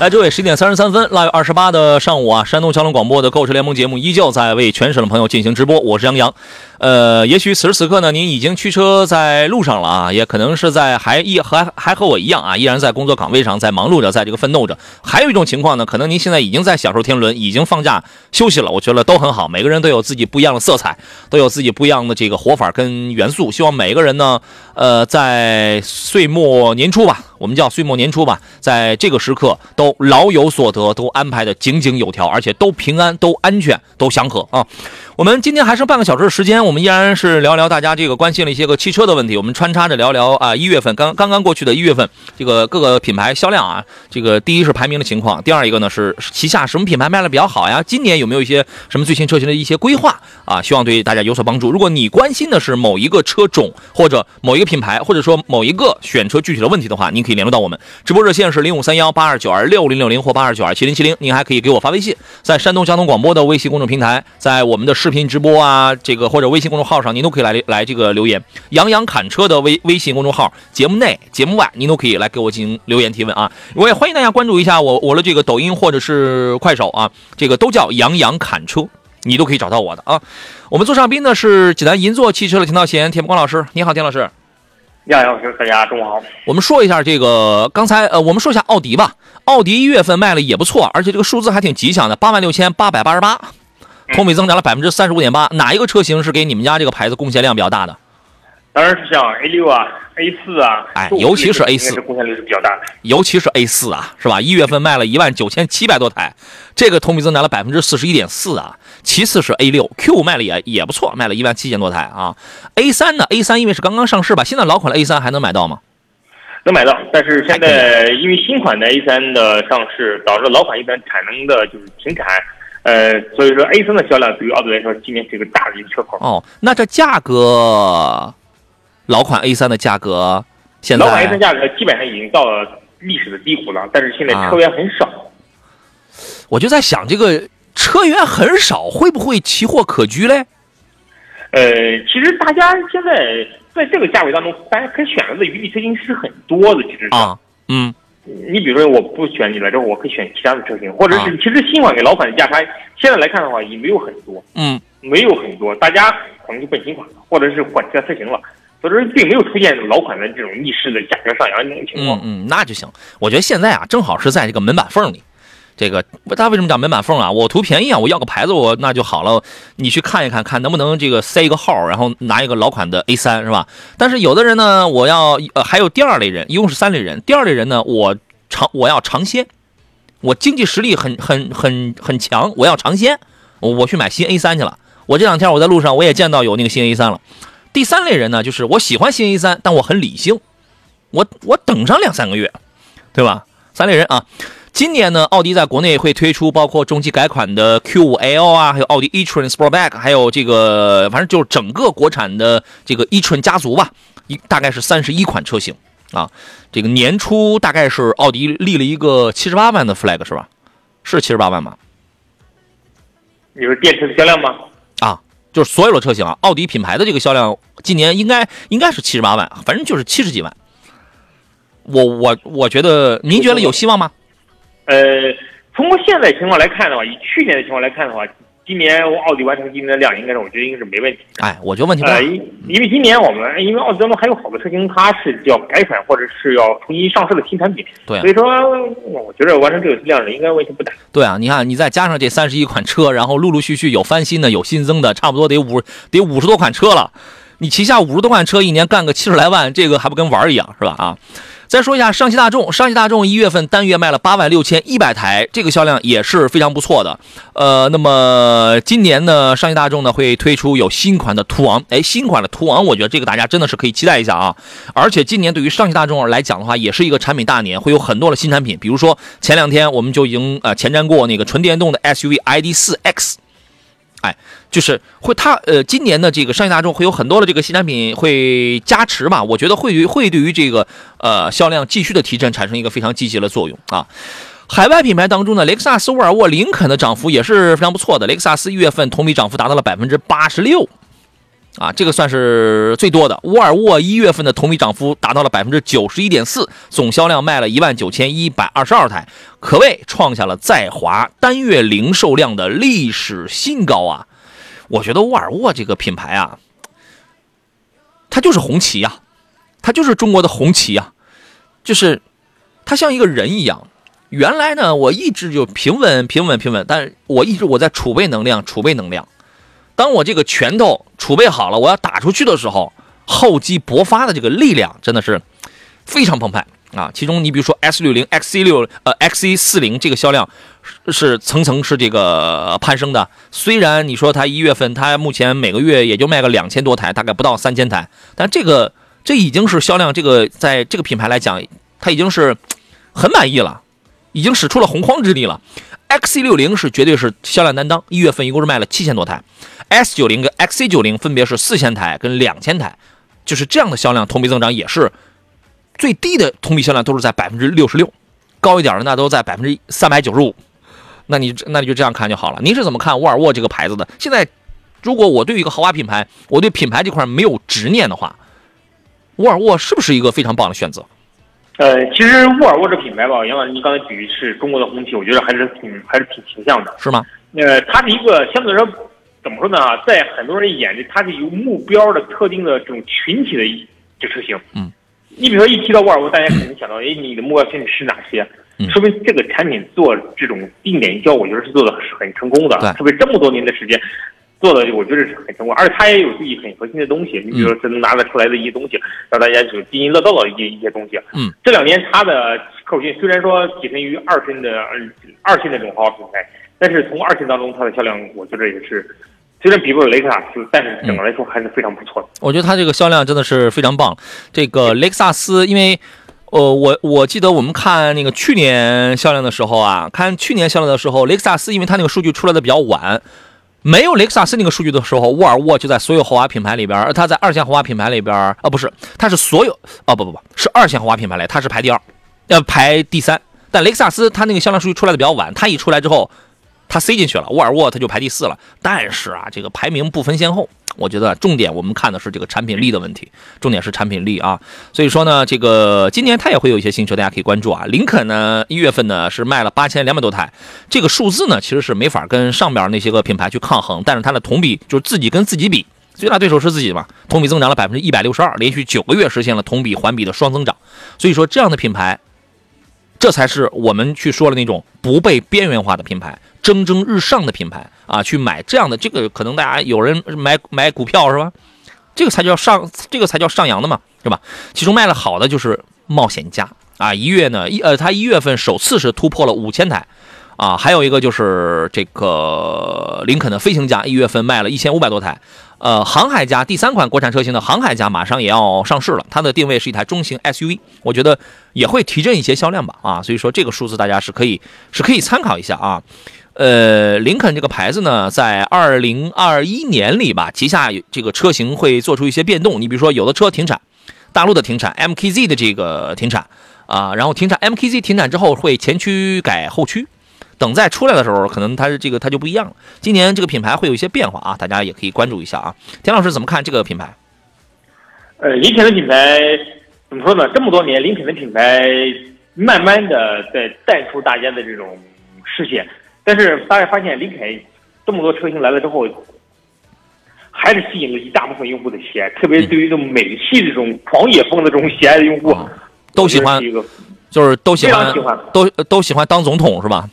来，这位十一点三十三分，腊月二十八的上午啊，山东交通广播的购车联盟节目依旧在为全省的朋友进行直播，我是杨洋。呃，也许此时此刻呢，您已经驱车在路上了啊，也可能是在还一还还和我一样啊，依然在工作岗位上，在忙碌着，在这个奋斗着。还有一种情况呢，可能您现在已经在享受天伦，已经放假休息了，我觉得都很好。每个人都有自己不一样的色彩，都有自己不一样的这个活法跟元素。希望每个人呢，呃，在岁末年初吧，我们叫岁末年初吧，在这个时刻都老有所得，都安排的井井有条，而且都平安、都安全、都祥和啊。我们今天还剩半个小时的时间，我们依然是聊聊大家这个关心的一些个汽车的问题。我们穿插着聊聊啊，一月份刚刚刚过去的一月份，这个各个品牌销量啊，这个第一是排名的情况，第二一个呢是旗下什么品牌卖的比较好呀？今年有没有一些什么最新车型的一些规划啊？希望对大家有所帮助。如果你关心的是某一个车种或者某一个品牌，或者说某一个选车具体的问题的话，您可以联络到我们，直播热线是零五三幺八二九二六零六零或八二九二七零七零。您还可以给我发微信，在山东交通广播的微信公众平台，在我们的视频直播啊。这个或者微信公众号上，您都可以来来这个留言。杨洋侃车的微微信公众号，节目内、节目外，您都可以来给我进行留言提问啊。我也欢迎大家关注一下我我的这个抖音或者是快手啊，这个都叫杨洋侃车，你都可以找到我的啊。我们座上宾呢是济南银座汽车的田道贤、田木光老师，你好，田老师。杨洋老师，大家中午好。我们说一下这个，刚才呃，我们说一下奥迪吧。奥迪一月份卖了也不错，而且这个数字还挺吉祥的，八万六千八百八十八。同比增长了百分之三十五点八，哪一个车型是给你们家这个牌子贡献量比较大的？当然是像 A 六啊、A 四啊，哎，尤其是 A 四，贡献率是比较大的。尤其是 A 四啊，是吧？一月份卖了一万九千七百多台，这个同比增长了百分之四十一点四啊。其次是 A 六 Q 卖了也也不错，卖了一万七千多台啊。A 三呢？A 三因为是刚刚上市吧，现在老款的 A 三还能买到吗？能买到，但是现在因为新款的 A 三的上市，导致老款一般产能的就是停产。呃，所以说 A 三的销量对于奥迪来说，今年是一个大的一个缺口。哦，那这价格，老款 A 三的价格，现在老款 A 三价格基本上已经到了历史的低谷了，但是现在车源很少。我就在想，这个车源很少，会不会奇货可居嘞？呃，其实大家现在在这个价位当中，大家可以选择的余地车型是很多的，其实啊，嗯，你比如说我不选你来之后，我可以选其他的车型，或者啊是其实新款跟老款的价差，现在来看的话也没有很多，嗯，没有很多，大家可能就奔新款了，或者是换其他车型了，所以说并没有出现老款的这种逆势的价格上扬这种情况。嗯嗯，那就行。我觉得现在啊，正好是在这个门板缝里。这个他为什么讲门板缝啊？我图便宜啊，我要个牌子我那就好了。你去看一看，看能不能这个塞一个号，然后拿一个老款的 A 3是吧？但是有的人呢，我要呃还有第二类人，一共是三类人。第二类人呢，我尝我要尝鲜，我经济实力很很很很强，我要尝鲜，我我去买新 A 3去了。我这两天我在路上我也见到有那个新 A 3了。第三类人呢，就是我喜欢新 A 3，但我很理性。我我等上两三个月，对吧？三类人啊。今年呢，奥迪在国内会推出包括中期改款的 Q5L 啊，还有奥迪 e-tron Sportback，还有这个反正就是整个国产的这个 e-tron 家族吧，一大概是三十一款车型啊。这个年初大概是奥迪立了一个七十八万的 flag 是吧？是七十八万吗？你说电池的销量吗？啊，就是所有的车型啊，奥迪品牌的这个销量今年应该应该是七十八万，反正就是七十几万。我我我觉得，您觉得有希望吗？呃，通过现在情况来看的话，以去年的情况来看的话，今年奥迪完成今年的量，应该是我觉得应该是没问题。哎，我觉得问题不大呃，。因因为今年我们因为奥迪当中还有好多车型，它是要改款或者是要重新上市的新产品，对啊所以说我觉得完成这个量应该问题不大。对啊，你看，你再加上这三十一款车，然后陆陆续续有翻新的，有新增的，差不多得五得五十多款车了。你旗下五十多款车，一年干个七十来万，这个还不跟玩儿一样，是吧？啊，再说一下上汽大众，上汽大众一月份单月卖了八万六千一百台，这个销量也是非常不错的。呃，那么今年呢，上汽大众呢会推出有新款的途昂，哎，新款的途昂，我觉得这个大家真的是可以期待一下啊。而且今年对于上汽大众来讲的话，也是一个产品大年，会有很多的新产品，比如说前两天我们就已经呃前瞻过那个纯电动的 SUV ID.4X。哎，就是会它呃，今年的这个上汽大众会有很多的这个新产品会加持嘛，我觉得会于会对于这个呃销量继续的提振产生一个非常积极的作用啊。海外品牌当中呢，雷克萨斯、沃尔沃、林肯的涨幅也是非常不错的。雷克萨斯一月份同比涨幅达到了百分之八十六，啊，这个算是最多的。沃尔沃一月份的同比涨幅达到了百分之九十一点四，总销量卖了一万九千一百二十二台，可谓创下了在华单月零售量的历史新高啊！我觉得沃尔沃这个品牌啊，它就是红旗呀、它就是中国的红旗呀、就是它像一个人一样。原来呢，我一直就平稳、平稳、平稳，但我一直我在储备能量、储备能量。当我这个拳头储备好了，我要打出去的时候，厚积薄发的这个力量真的是非常澎湃啊！其中你比如说 S 六零、XC 六呃 XC 四零这个销量是是层层是这个攀升的。虽然你说它一月份它目前每个月也就卖个两千多台，大概不到三千台，但这个这已经是销量这个在这个品牌来讲，它已经是很满意了，已经使出了洪荒之力了。XC 六零是绝对是销量担当，一月份一共是卖了七千多台，S 九零跟 XC 九零分别是四千台跟两千台，就是这样的销量同比增长也是最低的同比销量都是在百分之六十六，高一点的那都在百分之三百九十五。那你那你就这样看就好了。您是怎么看沃尔沃这个牌子的？现在如果我对于一个豪华品牌，我对品牌这块没有执念的话，沃尔沃是不是一个非常棒的选择？呃，其实沃尔沃这品牌吧，杨老师，你刚才举是中国的红旗，我觉得还是挺还是挺形象的。是吗？呃，它是一个相对来说怎么说呢？在很多人眼里，它是有目标的特定的这种群体的一这车型。嗯，你比如说一提到沃尔沃，大家肯定想到，哎，你的目标群体是哪些？嗯说明这个产品做这种定点营销，我觉得是做的是很成功的。对特别这么多年的时间。做的我觉得是很成功，而且它也有自己很核心的东西，你比如说是能拿得出来的一些东西，让大家就津津乐道的一些一些东西。嗯，这两年它的客户群虽然说跻身于二线的呃二线的这种豪华品牌，但是从二线当中它的销量，我觉得也是虽然比不了雷克萨斯，但是整个来说还是非常不错的。我觉得它这个销量真的是非常棒。这个雷克萨斯，因为呃，我我记得我们看那个去年销量的时候啊，看去年销量的时候，雷克萨斯因为它那个数据出来的比较晚，没有雷克萨斯那个数据的时候，沃尔沃就在所有豪华品牌里边，而它在二线豪华品牌里边，啊不是，它是所有啊不不不是二线豪华品牌里，它是排第二，要排第三。但雷克萨斯它那个销量数据出来的比较晚，它一出来之后，它塞进去了，沃尔沃它就排第四了。但是啊，这个排名不分先后我觉得重点我们看的是这个产品力的问题，重点是产品力啊。所以说呢，这个今年它也会有一些新车，大家可以关注啊。林肯呢，一月份呢是卖了八千两百多台，这个数字呢其实是没法跟上边那些个品牌去抗衡，但是它的同比就是自己跟自己比，最大对手是自己嘛，同比增长了百分之一百六十二，连续九个月实现了同比环比的双增长。所以说这样的品牌。这才是我们去说的那种不被边缘化的品牌，蒸蒸日上的品牌啊！去买这样的，这个可能大家有人买买股票是吧？这个才叫上，这个才叫上扬的嘛，是吧？其中卖的好的就是冒险家啊，一月呢一呃，它一月份首次是突破了五千台啊，还有一个就是这个林肯的飞行家，一月份卖了一千五百多台。呃，航海家第三款国产车型的航海家马上也要上市了，它的定位是一台中型 SUV，我觉得也会提振一些销量吧。啊，所以说这个数字大家是可以是可以参考一下啊。呃，林肯这个牌子呢，在二零二一年里吧，旗下这个车型会做出一些变动。你比如说，有的车停产，大陆的停产，MKZ 的这个停产啊，然后停产 MKZ 停产之后会前驱改后驱。等再出来的时候，可能它这个它就不一样了。今年这个品牌会有一些变化啊，大家也可以关注一下啊。田老师怎么看这个品牌？呃，林肯的品牌怎么说呢？这么多年，林肯的品牌慢慢的在淡出大家的这种视线，但是大家发现林肯这么多车型来了之后，还是吸引了一大部分用户的喜爱，特别对于这种美系这种狂野风的这种喜爱的用户，都喜欢，就是都喜欢，都都喜欢当总统是吧？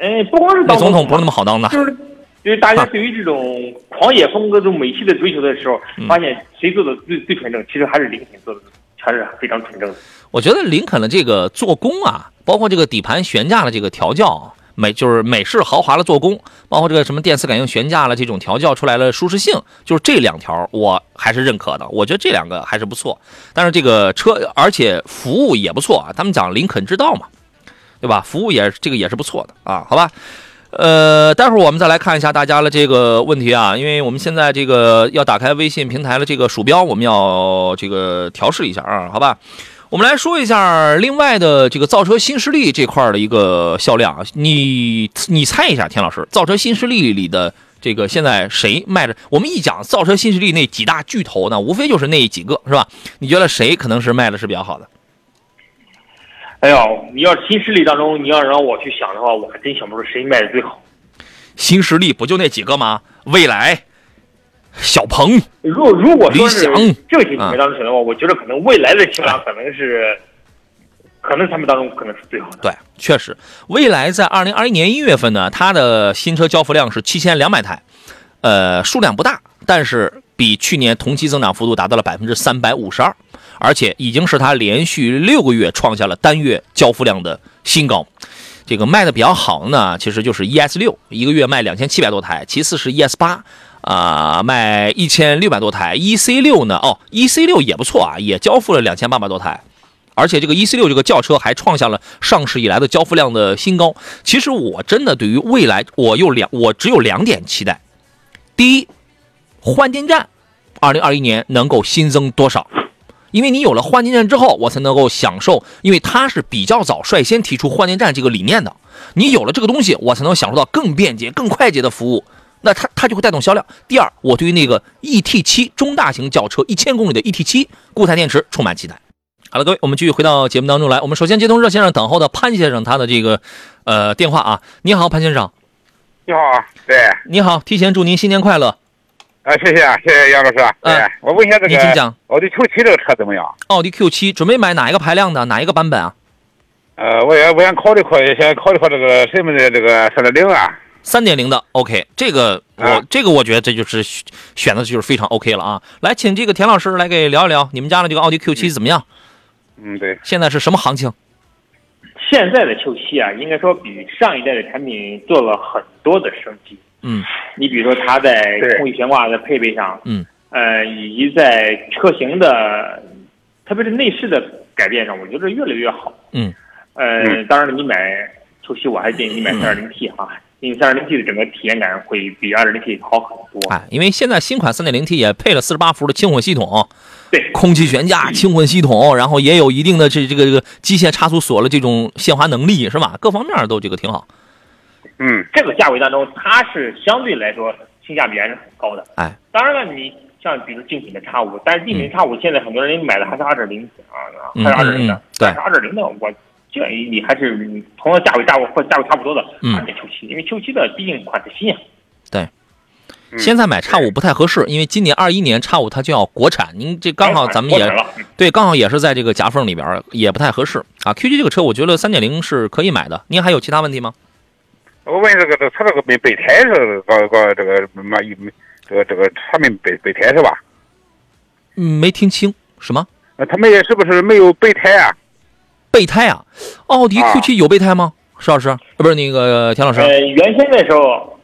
哎，不光是当总统不是那么好当的，就是就是大家对于这种狂野风格、这种美系的追求的时候，发现谁做的最最纯正，其实还是林肯做的，还是非常纯正的。我觉得林肯的这个做工啊，包括这个底盘悬架的这个调教，美就是美式豪华的做工，包括这个什么电磁感应悬架了这种调教出来的舒适性，就是这两条我还是认可的。我觉得这两个还是不错，但是这个车而且服务也不错啊，他们讲林肯之道嘛。对吧？服务也这个也是不错的啊，好吧。呃，待会儿我们再来看一下大家的这个问题啊，因为我们现在这个要打开微信平台的这个鼠标，我们要这个调试一下啊，好吧。我们来说一下另外的这个造车新势力这块的一个销量啊，你你猜一下，田老师，造车新势力里的这个现在谁卖的？我们一讲造车新势力那几大巨头呢，无非就是那几个，是吧？你觉得谁可能是卖的是比较好的？哎呦，你要新势力当中，你要让我去想的话，我还真想不出谁卖的最好。新势力不就那几个吗？蔚来、小鹏。如如果说是这些品牌当中选的话，我觉得可能未来的销量可能是，可能他们当中可能是最好的。对，确实，未来在二零二一年一月份呢，它的新车交付量是七千两百台，呃，数量不大，但是比去年同期增长幅度达到了百分之三百五十二。而且已经是它连续六个月创下了单月交付量的新高，这个卖的比较好的呢，其实就是 ES 六，一个月卖两千七百多台，其次是 ES 八，啊，卖一千六百多台，EC 六呢，哦，EC 六也不错啊，也交付了两千八百多台，而且这个 EC 六这个轿车还创下了上市以来的交付量的新高。其实我真的对于未来，我有两，我只有两点期待，第一，换电站，二零二一年能够新增多少？因为你有了换电站之后，我才能够享受，因为它是比较早率先提出换电站这个理念的。你有了这个东西，我才能享受到更便捷、更快捷的服务。那它它就会带动销量。第二，我对于那个 ET 七中大型轿车一千公里的 ET 七固态电池充满期待。好了，各位，我们继续回到节目当中来。我们首先接通热线上等候的潘先生他的这个呃电话啊。你好，潘先生。你好，对。你好，提前祝您新年快乐。啊，谢谢谢谢杨老师。哎，我问一下这个奥迪 Q 七这个车怎么样？奥迪 Q 七准备买哪一个排量的，哪一个版本啊？呃，我也我想考虑考虑，先考虑考虑这个什么的这个三点零啊。三点零的 OK，这个我这个我觉得这就是选的就是非常 OK 了啊。来，请这个田老师来给聊一聊你们家的这个奥迪 Q7 怎么样？嗯，对。现在是什么行情？现在的 Q7 啊，应该说比上一代的产品做了很多的升级。嗯，你比如说它在空气悬挂的配备上，嗯，呃，以及在车型的，特别是内饰的改变上，我觉得越来越好。嗯，呃，当然了，你买 Q 七，我还建议你买 3.0T 哈，因为 3.0T 的整个体验感会比二点零 T 好很多。哎，因为现在新款三点零 T 也配了四十八伏的轻混系统，对，空气悬架、轻混系统，然后也有一定的这这个这个机械差速锁的这种限滑能力，是吧？各方面都这个挺好。嗯，这个价位当中，它是相对来说性价比还是很高的。哎，当然了，你像比如竞品的叉五，但是竞品叉五现在很多人买的还是二点零啊，还是二点零的，对，二点零的我建议你还是同样价位价位或价位差不多的二点 Q 七，因为 Q 七的毕竟款式新啊。对。现在买叉五不太合适，因为今年二一年叉五它就要国产，您这刚好咱们也对，刚好也是在这个夹缝里边，也不太合适啊。Q 七这个车，我觉得三点零是可以买的。您还有其他问题吗？我问这个这车这个备备胎是搞搞这个满意没？这个这个他们备备胎是吧？嗯，没听清什么？呃，他们是不是没有备胎啊？备胎啊？奥迪 Q 七有备胎吗？石老师，不是那个田老师。呃，原先的时候。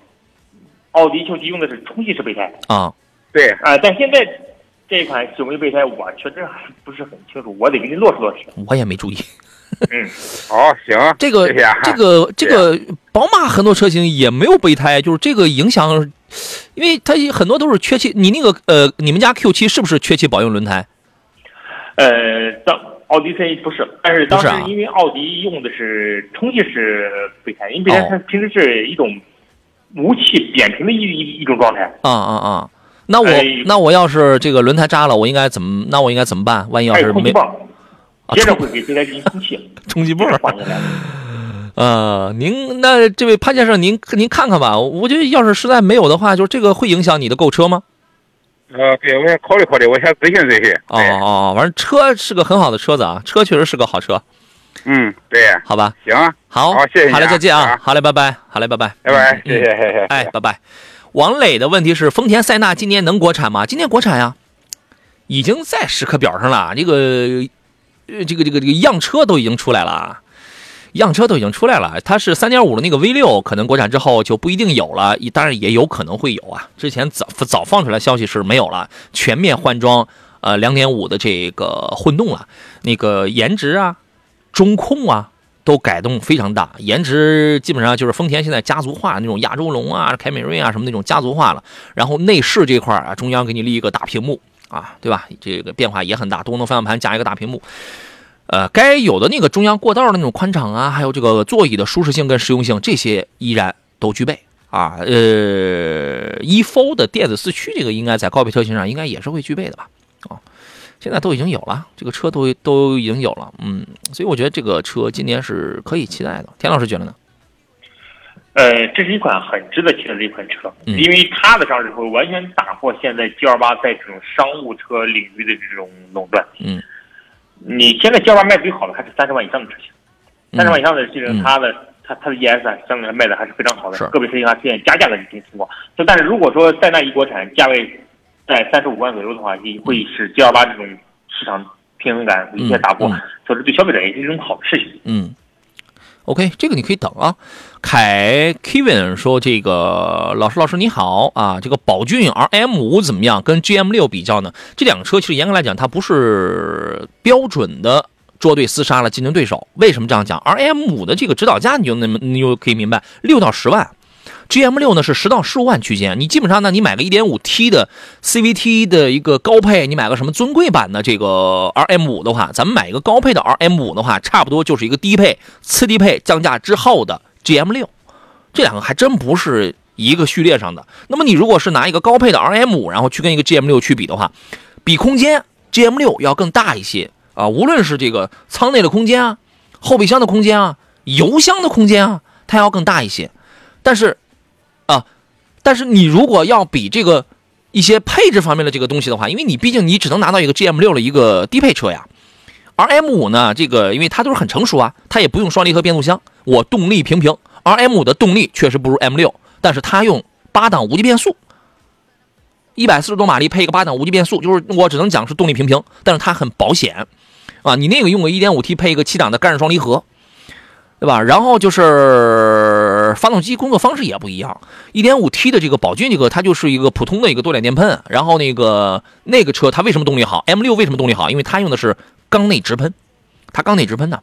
奥迪 Q7 用的是充气式备胎啊，对啊，但现在这一款有没有备胎，我确实还不是很清楚，我得给你落实落实。我也没注意。嗯，好，行，这个这个这个宝马很多车型也没有备胎，就是这个影响，因为它很多都是缺气。你那个呃，你们家 Q7 是不是缺气保用轮胎？呃，当奥迪 C 不是，但是当时因为奥迪用的是充气式备胎，因为备胎它平时是一种。无气扁平的一一一种状态啊啊啊！那我那我要是这个轮胎扎了，我应该怎么？那我应该怎么办？万一要是没，接着会给备胎进行充气，充气泵换下来。呃，您那这位潘先生，您您看看吧。我觉得要是实在没有的话，就这个会影响你的购车吗？呃，对，我先考虑考虑，我先咨询咨询。哦哦，反正车是个很好的车子啊，车确实是个好车。嗯，对，好吧，行，好，好，谢谢，好嘞，再见啊，好嘞，拜拜，好嘞，拜拜，拜拜，谢谢，谢谢，哎，拜拜。王磊的问题是：丰田塞纳今年能国产吗？今年国产呀，已经在时刻表上了。这个，呃，这个，这个，这个样车都已经出来了，样车都已经出来了。它是三点五的那个 V 六，可能国产之后就不一定有了，当然也有可能会有啊。之前早早放出来消息是没有了，全面换装，呃，两点五的这个混动了，那个颜值啊。中控啊，都改动非常大，颜值基本上就是丰田现在家族化那种亚洲龙啊、凯美瑞啊什么那种家族化了。然后内饰这块啊，中央给你立一个大屏幕啊，对吧？这个变化也很大，多功能方向盘加一个大屏幕。呃，该有的那个中央过道的那种宽敞啊，还有这个座椅的舒适性跟实用性，这些依然都具备啊。呃，e4 的电子四驱这个应该在高配车型上应该也是会具备的吧？啊。现在都已经有了，这个车都都已经有了，嗯，所以我觉得这个车今年是可以期待的。田老师觉得呢？呃，这是一款很值得期待的一款车，因为它的上市会完全打破现在 G 二八在这种商务车领域的这种垄断。嗯，你现在二八卖最好的还是三十万以上的车型，三十万以上的车型它的它它的 ES 啊，相对来卖的还是非常好的，个别车型还出现加价的这种情况。就但是如果说在那一国产，价位。在三十五万左右的话，也会使 G 二八这种市场平衡感一些打破，所以对消费者也是一种好的事情。嗯，OK，这个你可以等啊。凯 Kevin 说：“这个老师，老师你好啊，这个宝骏 RM 五怎么样？跟 GM 六比较呢？这两个车其实严格来讲，它不是标准的捉对厮杀了竞争对手。为什么这样讲？RM 五的这个指导价，你就那么你就可以明白，六到十万。” GM 六呢是十到十五万区间，你基本上呢，你买个一点五 T 的 CVT 的一个高配，你买个什么尊贵版的这个 RM 五的话，咱们买一个高配的 RM 五的话，差不多就是一个低配、次低配降价之后的 GM 六，这两个还真不是一个序列上的。那么你如果是拿一个高配的 RM 五，然后去跟一个 GM 六去比的话，比空间 GM 六要更大一些啊，无论是这个舱内的空间啊、后备箱的空间啊、油箱的空间啊，它要更大一些，但是。但是你如果要比这个一些配置方面的这个东西的话，因为你毕竟你只能拿到一个 GM 六的一个低配车呀，而 M 五呢，这个因为它都是很成熟啊，它也不用双离合变速箱，我动力平平。而 M 五的动力确实不如 M 六，但是它用八档无级变速，一百四十多马力配一个八档无级变速，就是我只能讲是动力平平，但是它很保险啊。你那个用个一点五 T 配一个七档的干式双离合。对吧？然后就是发动机工作方式也不一样。1.5T 的这个宝骏这个，它就是一个普通的一个多点电喷。然后那个那个车它为什么动力好？M6 为什么动力好？因为它用的是缸内直喷，它缸内直喷的。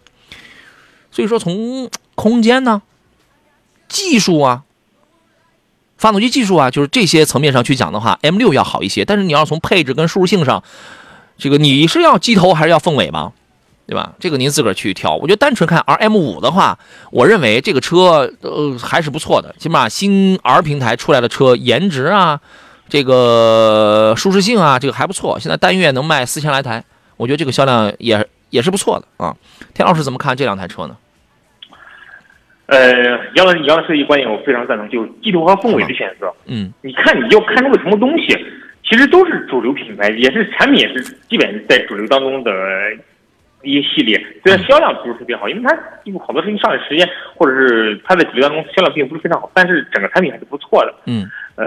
所以说从空间呢、技术啊、发动机技术啊，就是这些层面上去讲的话，M6 要好一些。但是你要从配置跟舒适性上，这个你是要鸡头还是要凤尾吗？对吧？这个您自个儿去挑。我觉得单纯看 R M 五的话，我认为这个车呃还是不错的，起码新 R 平台出来的车颜值啊，这个舒适性啊，这个还不错。现在单月能卖四千来台，我觉得这个销量也也是不错的啊。田老师怎么看这两台车呢？呃，杨老师，杨老师一观点我非常赞同，就是地图和凤尾的选择。嗯你看你要看中个什么东西，其实都是主流品牌，也是产品也是基本在主流当中的一些系列。虽然销量不是特别好，因为它几乎好多事情上市时间或者是它在主流当中销量并不是非常好，但是整个产品还是不错的。嗯嗯，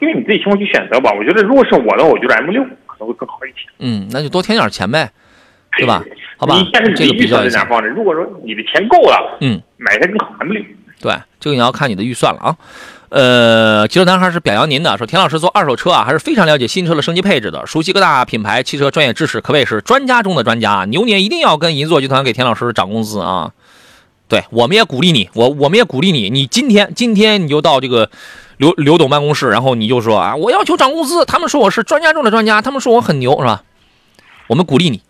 因为你自己情况去选择吧。我觉得如果是我的，我觉得 M 六可能会更好一些。嗯，那就多添点钱呗，对吧？好吧你这个预算在哪放着？如果说你的钱够了，嗯，买一台更好 M 六。对，这个你要看你的预算了啊。呃，汽车男孩是表扬您的，说田老师做二手车啊，还是非常了解新车的升级配置的，熟悉各大品牌汽车专业知识，可谓是专家中的专家。牛年一定要跟银座集团给田老师涨工资啊！对，我们也鼓励你，我我们也鼓励你，你今天今天你就到这个刘刘董办公室，然后你就说啊，我要求涨工资，他们说我是专家中的专家，他们说我很牛，是吧？我们鼓励你，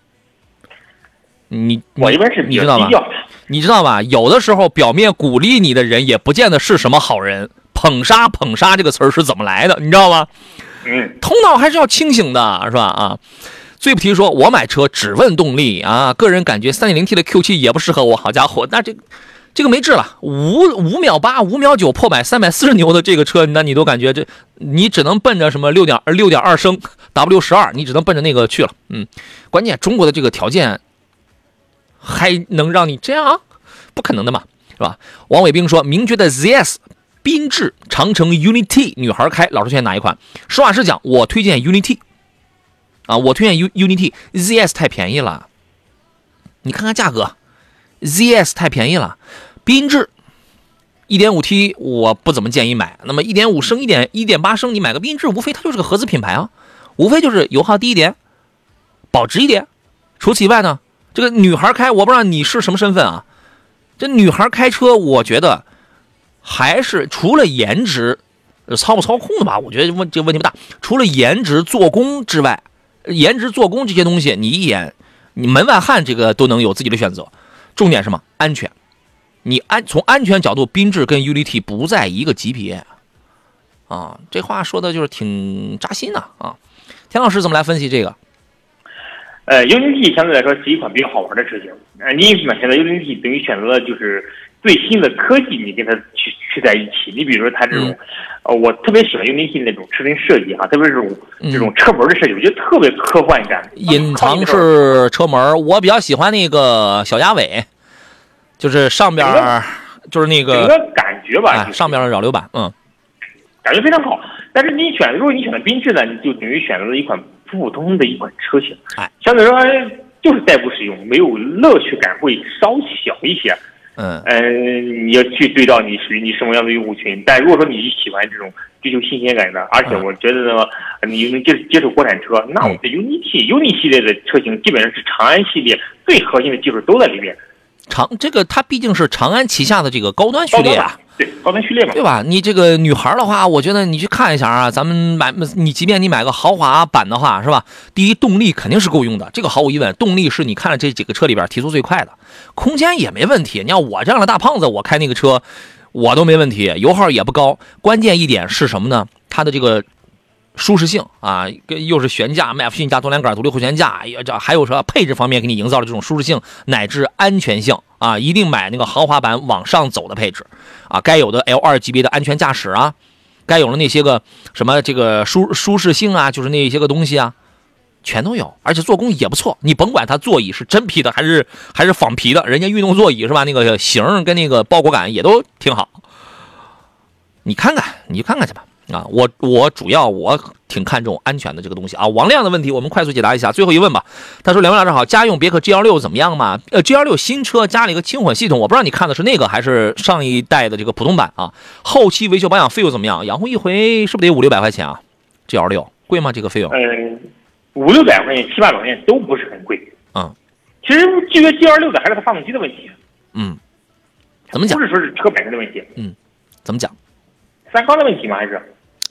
你我一般是你知道吧较低调的。你知道吧？有的时候表面鼓励你的人，也不见得是什么好人。捧杀捧杀这个词儿是怎么来的？你知道吗？嗯，头脑还是要清醒的，是吧？啊，最不提说我买车只问动力啊，个人感觉 3.0T 的 Q7 也不适合我。好家伙，那这这个没治了，五五秒八、五秒九破百，三百四十牛的这个车，那你都感觉这你只能奔着什么六点六点二升 W 十二，你只能奔着那个去了。嗯，关键中国的这个条件还能让你这样？不可能的嘛，是吧？王伟兵说，名爵的 ZS。缤智、长城 UNI-T 女孩开，老师推荐哪一款？实话实讲，我推荐 UNI-T 啊，我推荐 U UNI-T，ZS 太便宜了，你看看价格，ZS 太便宜了。缤智 1.5T 我不怎么建议买，那么1.5升、1点1.8升，你买个缤智，无非它就是个合资品牌啊，无非就是油耗低一点，保值一点。除此以外呢，这个女孩开，我不知道你是什么身份啊，这女孩开车，我觉得。还是除了颜值，操不操控的吧？我觉得问这个问题不大。除了颜值、做工之外，颜值、做工这些东西，你一眼，你门外汉这个都能有自己的选择。重点什么？安全。你安从安全角度，缤智跟 UNI-T 不在一个级别啊。这话说的就是挺扎心的啊。田老师怎么来分析这个？呃，UNI-T 相对来说是一款比较好玩的车型。呃，你选择 UNI-T 等于选择了就是。最新的科技，你跟它去去在一起。你比如说它这种，呃，我特别喜欢 UNI-T 那种车身设计哈，特别是这种这种车门的设计，我觉得特别科幻感。隐藏式车门，我比较喜欢那个小鸭尾，就是上边就是那个整个感觉吧，哎，上边的扰流板，嗯，感觉非常好。但是你选，如果你选的缤智呢，你就等于选择了一款普普通通的一款车型，哎，相对来说就是代步使用，没有乐趣感会稍小一些。嗯。嗯，你要去对照你属于你什么样的用户群，但如果说你喜欢这种追求新鲜感的，而且我觉得呢，你能接接受国产车，那我们的 UNI-T、UNI 系列的车型基本上是长安系列最核心的技术都在里面。长这个它毕竟是长安旗下的这个高端序列啊，对高端序列嘛，对吧？你这个女孩的话，我觉得你去看一下啊，咱们买你即便你买个豪华版的话，是吧？第一动力肯定是够用的，这个毫无疑问，动力是你看了这几个车里边提速最快的，空间也没问题。你像我这样的大胖子，我开那个车我都没问题，油耗也不高。关键一点是什么呢？它的这个。舒适性啊，又是悬架、麦弗逊加多连杆独立后悬架，这还有说配置方面给你营造的这种舒适性乃至安全性啊，一定买那个豪华版往上走的配置啊，该有的 L 二级别的安全驾驶啊，该有的那些个什么这个舒舒适性啊，就是那些个东西啊，全都有，而且做工也不错。你甭管它座椅是真皮的还是还是仿皮的，人家运动座椅是吧？那个型跟那个包裹感也都挺好。你看看，你去看看去吧。啊，我我主要我挺看重安全的这个东西啊。王亮的问题我们快速解答一下，最后一问吧。他说：“两位老师好，家用别克 GL 六怎么样嘛？呃，GL 六新车加了一个轻混系统，我不知道你看的是那个还是上一代的这个普通版啊。后期维修保养费用怎么样？养护一回是不是得五六百块钱啊？GL 六贵吗？这个费用？嗯，五六百块钱、七八百块钱都不是很贵。嗯，其实制约 GL 六的还是它发动机的问题。嗯，怎么讲不？是说是车本身的问题。嗯，怎么讲？三缸的问题吗？还是？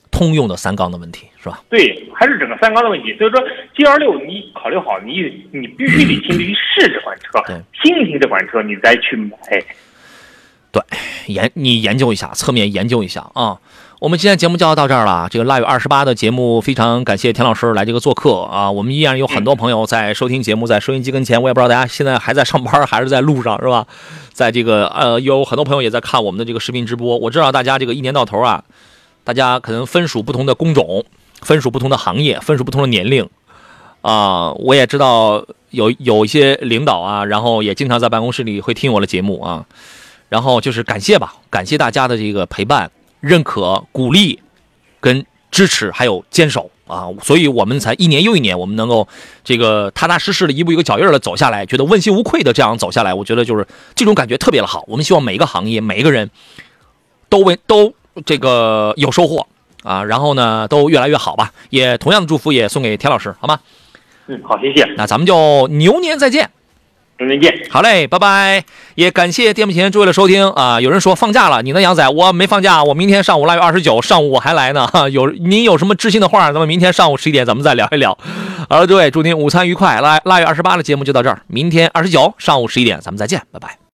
通用的三缸的问题，是吧？对，还是整个三缸的问题。所以说，G 二六你考虑好，你你必须得亲自去试这款车对，听一听这款车，你再去买。对研你研究一下，侧面研究一下啊。我们今天节目就要到这儿了。这个腊月二十八的节目，非常感谢田老师来这个做客啊。我们依然有很多朋友在收听节目，在收音机跟前。我也不知道大家现在还在上班还是在路上，是吧？在这个呃，有很多朋友也在看我们的这个视频直播。我知道大家这个一年到头啊，大家可能分属不同的工种，分属不同的行业，分属不同的年龄啊。我也知道有有一些领导啊，然后也经常在办公室里会听我的节目啊。然后就是感谢吧，感谢大家的这个陪伴、认可、鼓励、跟支持，还有坚守啊，所以我们才一年又一年，我们能够这个踏踏实实的一步一个脚印的走下来，觉得问心无愧的这样走下来，我觉得就是这种感觉特别的好。我们希望每一个行业、每一个人都为都这个有收获啊，然后呢都越来越好吧。也同样的祝福也送给田老师，好吗？嗯，好，谢谢，那咱们就牛年再见。明天见。好嘞，拜拜！也感谢电幕前诸位的收听啊！有人说放假了，你呢，杨仔？我没放假，我明天上午腊月二十九上午我还来呢。哈，有您有什么知心的话，咱们明天上午十一点咱们再聊一聊。好了，诸位，祝您午餐愉快。腊腊月二十八的节目就到这儿，明天二十九上午十一点咱们再见，拜拜。